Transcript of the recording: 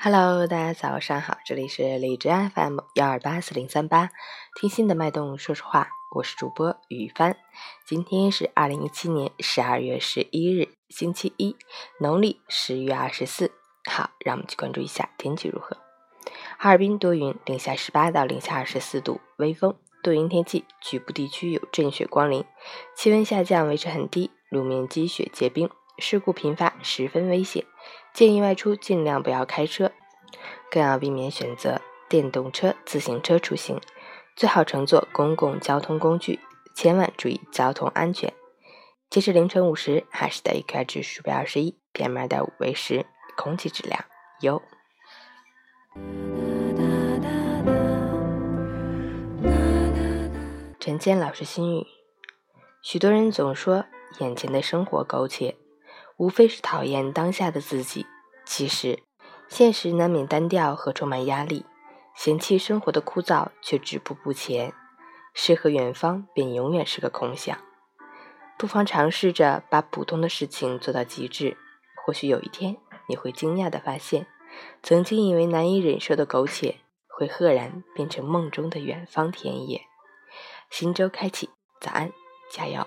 Hello，大家早上好，这里是荔枝 FM 幺二八四零三八，听心的脉动说说话，我是主播雨帆。今天是二零一七年十二月十一日，星期一，农历十月二十四。好，让我们去关注一下天气如何。哈尔滨多云，零下十八到零下二十四度，微风，多云天气，局部地区有阵雪光临，气温下降维持很低，路面积雪结冰，事故频发，十分危险。建议外出尽量不要开车，更要避免选择电动车、自行车出行，最好乘坐公共交通工具，千万注意交通安全。截至凌晨五时，哈市的 AQI 指数为二十一，PM 二点五为十，空气质量优。陈坚老师心语：许多人总说眼前的生活苟且。无非是讨厌当下的自己。其实，现实难免单调和充满压力，嫌弃生活的枯燥却止步不前，诗和远方便永远是个空想。不妨尝试着把普通的事情做到极致，或许有一天你会惊讶地发现，曾经以为难以忍受的苟且，会赫然变成梦中的远方田野。新周开启，早安，加油！